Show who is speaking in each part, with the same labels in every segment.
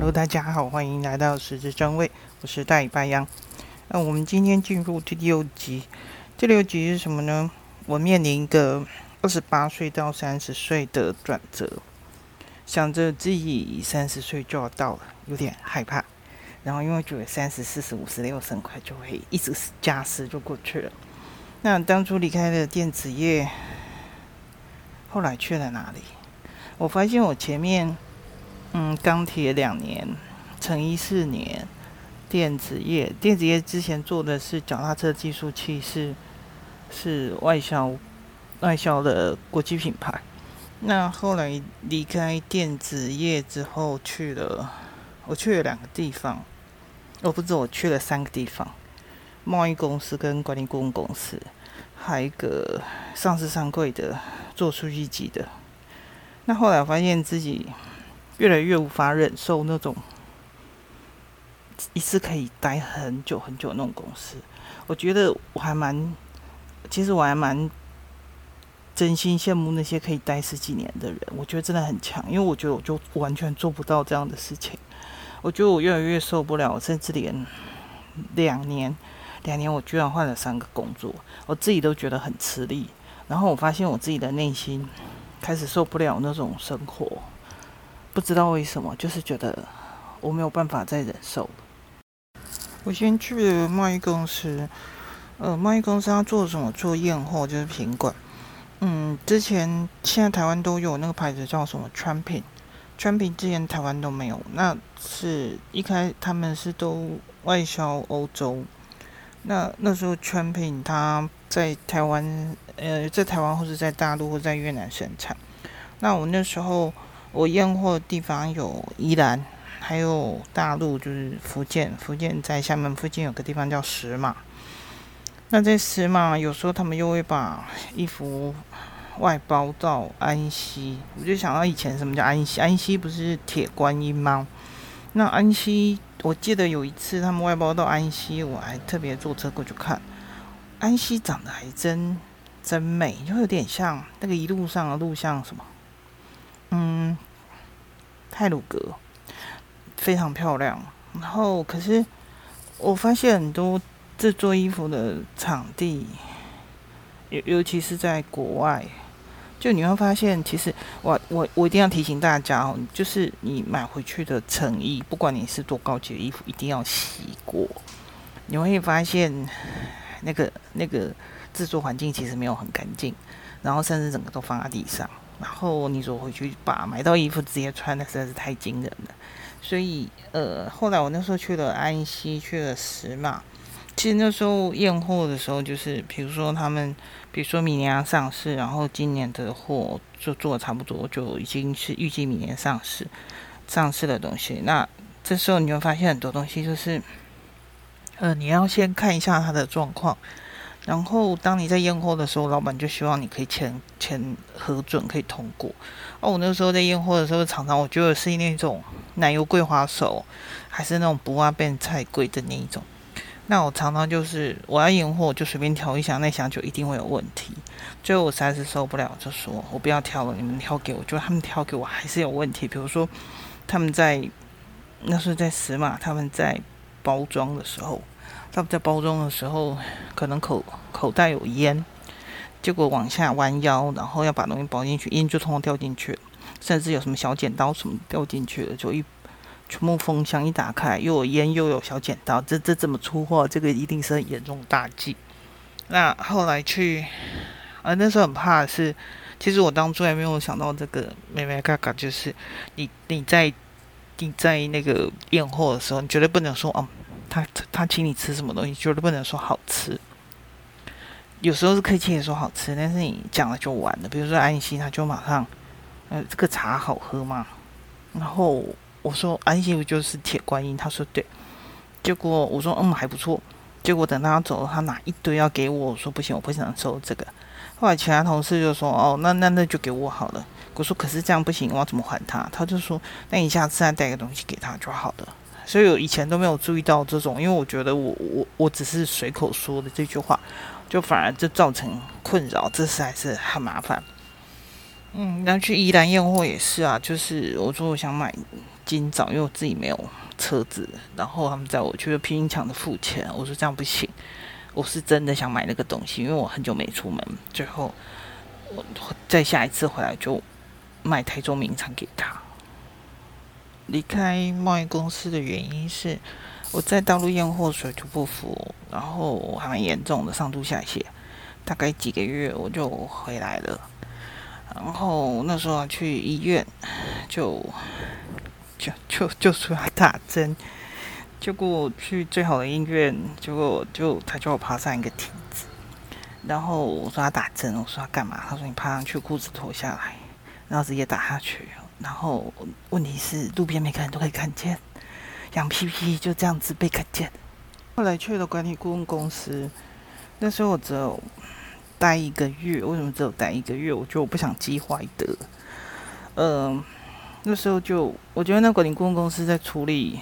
Speaker 1: Hello，大家好，欢迎来到十字正位，我是大尾巴羊。那我们今天进入第六集，第六集是什么呢？我面临一个二十八岁到三十岁的转折，想着自己三十岁就要到了，有点害怕。然后因为觉得三十、四十、五十、六十很快就会一直加时就过去了。那当初离开了电子业，后来去了哪里？我发现我前面。嗯，钢铁两年，成衣四年，电子业，电子业之前做的是脚踏车计数器，是是外销外销的国际品牌。那后来离开电子业之后，去了我去了两个地方，我不止我去了三个地方，贸易公司跟管理顾问公司，还有一个上市上柜的做数据集的。那后来发现自己。越来越无法忍受那种一次可以待很久很久那种公司。我觉得我还蛮，其实我还蛮真心羡慕那些可以待十几年的人。我觉得真的很强，因为我觉得我就完全做不到这样的事情。我觉得我越来越受不了，甚至连两年，两年我居然换了三个工作，我自己都觉得很吃力。然后我发现我自己的内心开始受不了那种生活。不知道为什么，就是觉得我没有办法再忍受。我先去贸易公司，呃，贸易公司它做什么？做验货，就是品管。嗯，之前现在台湾都有那个牌子叫什么川品，川品之前台湾都没有，那是一开他们是都外销欧洲。那那时候川品它在台湾，呃，在台湾或者在大陆或者在越南生产。那我那时候。我验货的地方有宜兰，还有大陆，就是福建。福建在厦门附近有个地方叫石马。那在石马，有时候他们又会把衣服外包到安溪。我就想到以前什么叫安溪？安溪不是铁观音吗？那安溪，我记得有一次他们外包到安溪，我还特别坐车过去看。安溪长得还真真美，就有点像那个一路上的路像什么？嗯，泰鲁阁非常漂亮。然后，可是我发现很多制作衣服的场地，尤尤其是在国外，就你会发现，其实我我我一定要提醒大家哦，就是你买回去的成衣，不管你是多高级的衣服，一定要洗过。你会发现，那个那个制作环境其实没有很干净，然后甚至整个都放在地上。然后你说回去把买到衣服直接穿，那实在是太惊人了。所以呃，后来我那时候去了安溪，去了石马。其实那时候验货的时候，就是比如说他们，比如说明年要上市，然后今年的货就做差不多，就已经是预计明年上市上市的东西。那这时候你会发现很多东西就是，呃，你要先看一下它的状况。然后，当你在验货的时候，老板就希望你可以签签核准，可以通过。哦，我那时候在验货的时候，常常我觉得是那种奶油桂花手，还是那种不阿变菜贵的那一种。那我常常就是我要验货，就随便挑一箱，那箱就一定会有问题。最后我实在是受不了，就说我不要挑了，你们挑给我。就他们挑给我还是有问题，比如说他们在那时候在石马，他们在包装的时候。他们在包装的时候，可能口口袋有烟，结果往下弯腰，然后要把东西包进去，烟就通通掉进去，甚至有什么小剪刀什么掉进去了，就一全部封箱一打开，又有烟又有小剪刀，这这怎么出货？这个一定是严重大忌。那后来去，啊，那时候很怕的是，其实我当初还没有想到这个妹妹嘎嘎，就是你你在你在那个验货的时候，你绝对不能说哦。他他请你吃什么东西，绝对不能说好吃。有时候是可以请你说好吃，但是你讲了就完了。比如说安溪，他就马上，呃，这个茶好喝吗？然后我说安溪不就是铁观音？他说对。结果我说嗯还不错。结果等他走了，他拿一堆要给我，我说不行，我不想收这个。后来其他同事就说哦，那那那就给我好了。我说可是这样不行，我要怎么还他？他就说那你下次再带个东西给他就好了。所以我以前都没有注意到这种，因为我觉得我我我只是随口说的这句话，就反而就造成困扰，这实还是很麻烦。嗯，然后去宜兰验货也是啊，就是我说我想买今早，因为我自己没有车子，然后他们载我去，拼命抢着付钱。我说这样不行，我是真的想买那个东西，因为我很久没出门。最后我再下一次回来就买台中名产给他。离开贸易公司的原因是我在大陆验货水土不服，然后还蛮严重的，上吐下泻，大概几个月我就回来了。然后那时候去医院，就就就就出来打针，结果去最好的医院，结果就他叫我爬上一个梯子，然后我说他打针，我说他干嘛？他说你爬上去，裤子脱下来，然后直接打下去。然后问题是路边每个人都可以看见，羊屁屁就这样子被看见。后来去了管理顾问公司，那时候我只有。待一个月，为什么只有待一个月？我觉得我不想积坏德。嗯、那时候就我觉得那管理顾问公司在处理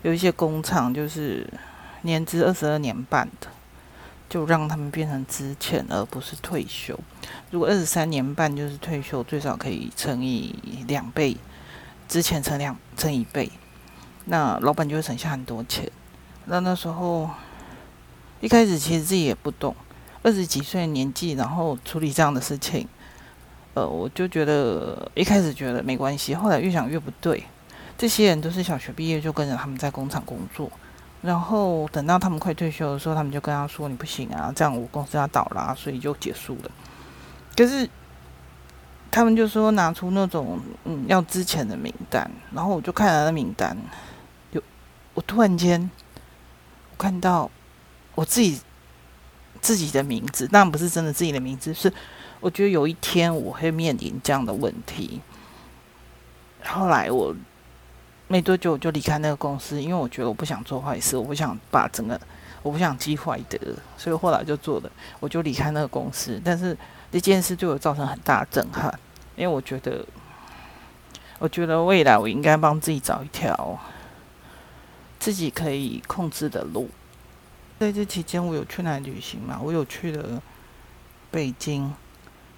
Speaker 1: 有一些工厂，就是年资二十二年半的，就让他们变成资遣而不是退休。如果二十三年半就是退休，最少可以乘以两倍，资遣乘两乘一倍，那老板就会省下很多钱。那那时候一开始其实自己也不懂。二十几岁的年纪，然后处理这样的事情，呃，我就觉得一开始觉得没关系，后来越想越不对。这些人都是小学毕业就跟着他们在工厂工作，然后等到他们快退休的时候，他们就跟他说：“你不行啊，这样我公司要倒了，所以就结束了。”可是他们就说拿出那种嗯要之前的名单，然后我就看了那名单，就我突然间我看到我自己。自己的名字，但不是真的自己的名字，是我觉得有一天我会面临这样的问题。后来我没多久我就离开那个公司，因为我觉得我不想做坏事，我不想把整个，我不想积坏德，所以后来就做了，我就离开那个公司。但是这件事对我造成很大震撼，因为我觉得，我觉得未来我应该帮自己找一条自己可以控制的路。在这期间，我有去哪旅行嘛？我有去了北京，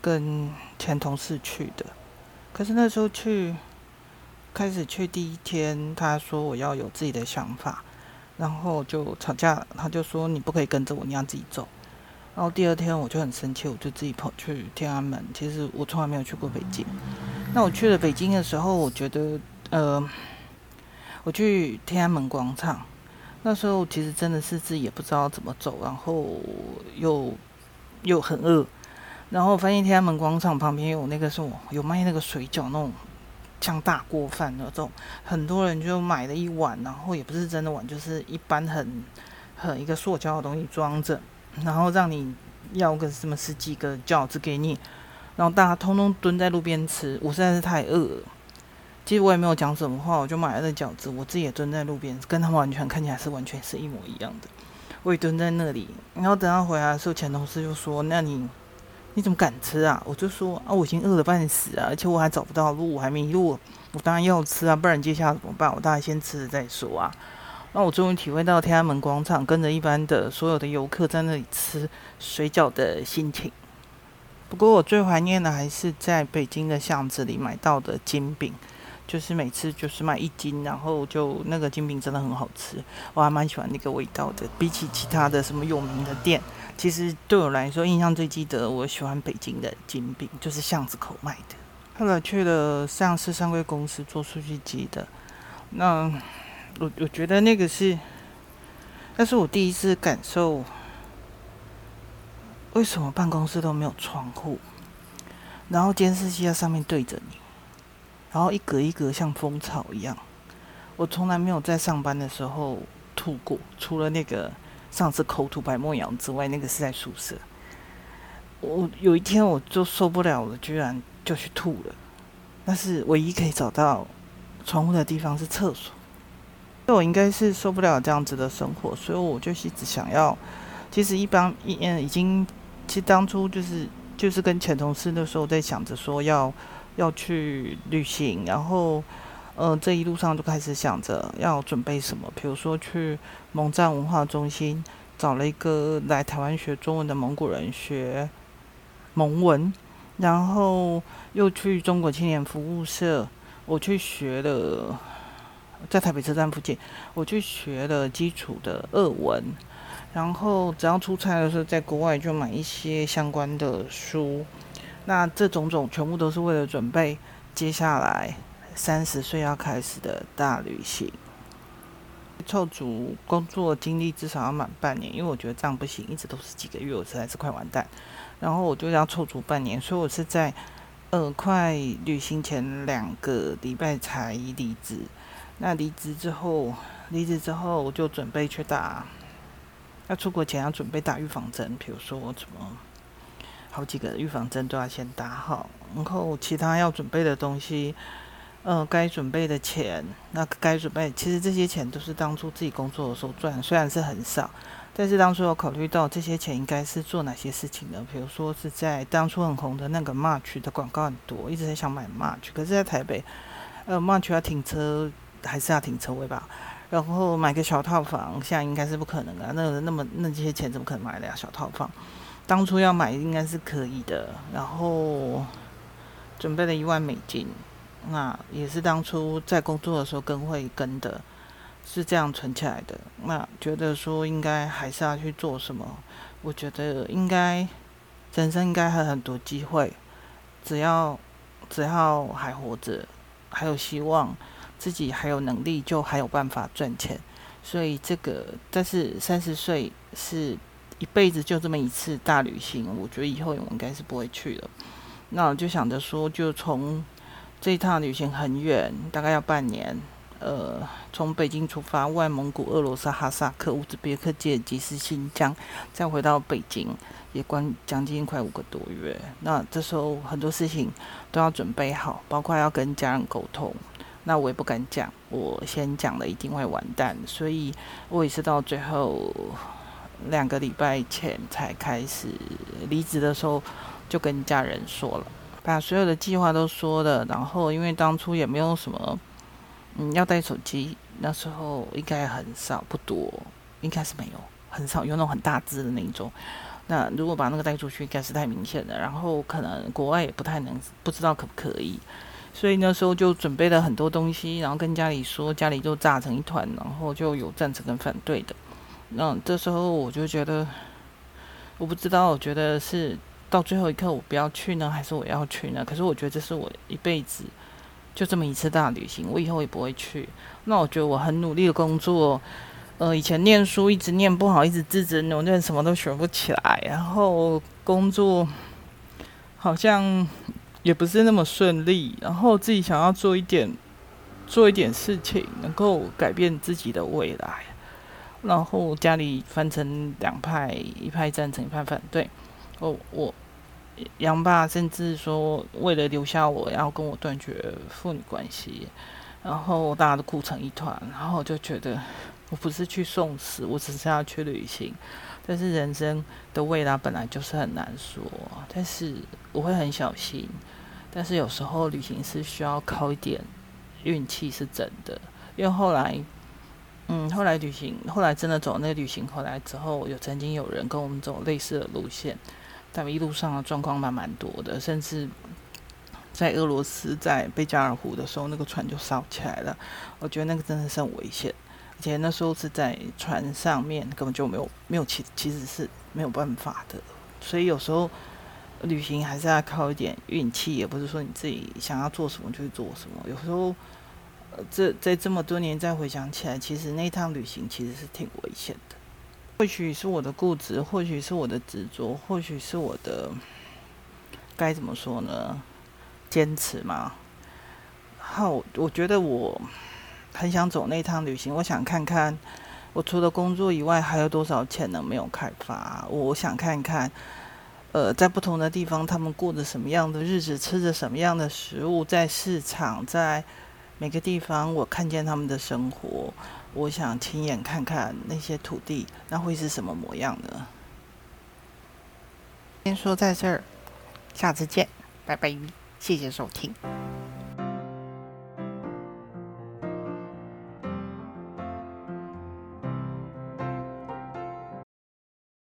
Speaker 1: 跟前同事去的。可是那时候去，开始去第一天，他说我要有自己的想法，然后就吵架，他就说你不可以跟着我，你要自己走。然后第二天我就很生气，我就自己跑去天安门。其实我从来没有去过北京。那我去了北京的时候，我觉得，呃，我去天安门广场。那时候其实真的是自己也不知道怎么走，然后又又很饿，然后发现天安门广场旁边有那个什么有卖那个水饺，那种像大锅饭那种，很多人就买了一碗，然后也不是真的碗，就是一般很很一个塑胶的东西装着，然后让你要个什么十几个饺子给你，然后大家通通蹲在路边吃，我实在是太饿了。其实我也没有讲什么话，我就买了那饺子，我自己也蹲在路边，跟他们完全看起来是完全是一模一样的。我也蹲在那里，然后等他回来的时候，前同事就说：“那你你怎么敢吃啊？”我就说：“啊，我已经饿得半死啊，而且我还找不到路，我还迷路，我当然要吃啊，不然接下来怎么办？我当然先吃了再说啊。”那我终于体会到天安门广场跟着一般的所有的游客在那里吃水饺的心情。不过我最怀念的还是在北京的巷子里买到的煎饼。就是每次就是买一斤，然后就那个煎饼真的很好吃，我还蛮喜欢那个味道的。比起其他的什么有名的店，其实对我来说印象最记得，我喜欢北京的煎饼，就是巷子口卖的。后来去了上市上柜公司做数据机的，那我我觉得那个是，那是我第一次感受为什么办公室都没有窗户，然后监视器在上面对着你。然后一格一格像蜂巢一样，我从来没有在上班的时候吐过，除了那个上次口吐白沫样之外，那个是在宿舍。我有一天我就受不了了，居然就去吐了。但是唯一可以找到窗户的地方是厕所。那我应该是受不了这样子的生活，所以我就一直想要。其实一般一嗯已经，其实当初就是就是跟前同事那时候在想着说要。要去旅行，然后，呃，这一路上就开始想着要准备什么，比如说去蒙藏文化中心找了一个来台湾学中文的蒙古人学蒙文，然后又去中国青年服务社我去学了，在台北车站附近，我去学了基础的俄文，然后只要出差的时候，在国外就买一些相关的书。那这种种全部都是为了准备接下来三十岁要开始的大旅行。凑足工作经历至少要满半年，因为我觉得这样不行，一直都是几个月，我实在是快完蛋。然后我就要凑足半年，所以我是在呃快旅行前两个礼拜才离职。那离职之后，离职之后我就准备去打，要出国前要准备打预防针，比如说什么好几个预防针都要先打好，然后其他要准备的东西。呃，该准备的钱，那该准备，其实这些钱都是当初自己工作的时候赚，虽然是很少，但是当初有考虑到这些钱应该是做哪些事情的？比如说是在当初很红的那个 March 的广告很多，一直很想买 March，可是在台北，呃，March 要停车还是要停车位吧？然后买个小套房，现在应该是不可能啊，那那么那这些钱怎么可能买得了小套房？当初要买应该是可以的，然后准备了一万美金。那也是当初在工作的时候跟会跟的，是这样存起来的。那觉得说应该还是要去做什么？我觉得应该人生应该还有很多机会，只要只要还活着，还有希望，自己还有能力，就还有办法赚钱。所以这个，但是三十岁是一辈子就这么一次大旅行，我觉得以后我应该是不会去了。那我就想着说，就从。这趟旅行很远，大概要半年。呃，从北京出发，外蒙古、俄罗斯、哈萨克、乌兹别克、吉尔吉斯、新疆，再回到北京，也关将近快五个多月。那这时候很多事情都要准备好，包括要跟家人沟通。那我也不敢讲，我先讲了一定会完蛋，所以我也是到最后两个礼拜前才开始离职的时候，就跟家人说了。把所有的计划都说了，然后因为当初也没有什么，嗯，要带手机，那时候应该很少，不多，应该是没有，很少有那种很大只的那种。那如果把那个带出去，应该是太明显了。然后可能国外也不太能，不知道可不可以。所以那时候就准备了很多东西，然后跟家里说，家里就炸成一团，然后就有赞成跟反对的。那这时候我就觉得，我不知道，我觉得是。到最后一刻，我不要去呢，还是我要去呢？可是我觉得这是我一辈子就这么一次大旅行，我以后也不会去。那我觉得我很努力的工作，呃，以前念书一直念不好，一直自责，我念什么都学不起来，然后工作好像也不是那么顺利，然后自己想要做一点做一点事情，能够改变自己的未来，然后家里分成两派，一派赞成，一派反对。我我。杨爸甚至说，为了留下我，要跟我断绝父女关系，然后大家都哭成一团，然后我就觉得，我不是去送死，我只是要去旅行。但是人生的未来本来就是很难说，但是我会很小心。但是有时候旅行是需要靠一点运气，是真的。因为后来，嗯，后来旅行，后来真的走那个旅行回来之后，有曾经有人跟我们走类似的路线。但一路上的状况蛮蛮多的，甚至在俄罗斯在贝加尔湖的时候，那个船就烧起来了。我觉得那个真的是很危险，而且那时候是在船上面，根本就没有没有其其实是没有办法的。所以有时候旅行还是要靠一点运气，也不是说你自己想要做什么就去做什么。有时候，这在这么多年再回想起来，其实那趟旅行其实是挺危险的。或许是我的固执，或许是我的执着，或许是我的该怎么说呢？坚持嘛。好，我觉得我很想走那趟旅行。我想看看，我除了工作以外，还有多少潜能没有开发。我想看看，呃，在不同的地方，他们过着什么样的日子，吃着什么样的食物，在市场，在每个地方，我看见他们的生活。我想亲眼看看那些土地，那会是什么模样呢？先说在这儿，下次见，拜拜，谢谢收听。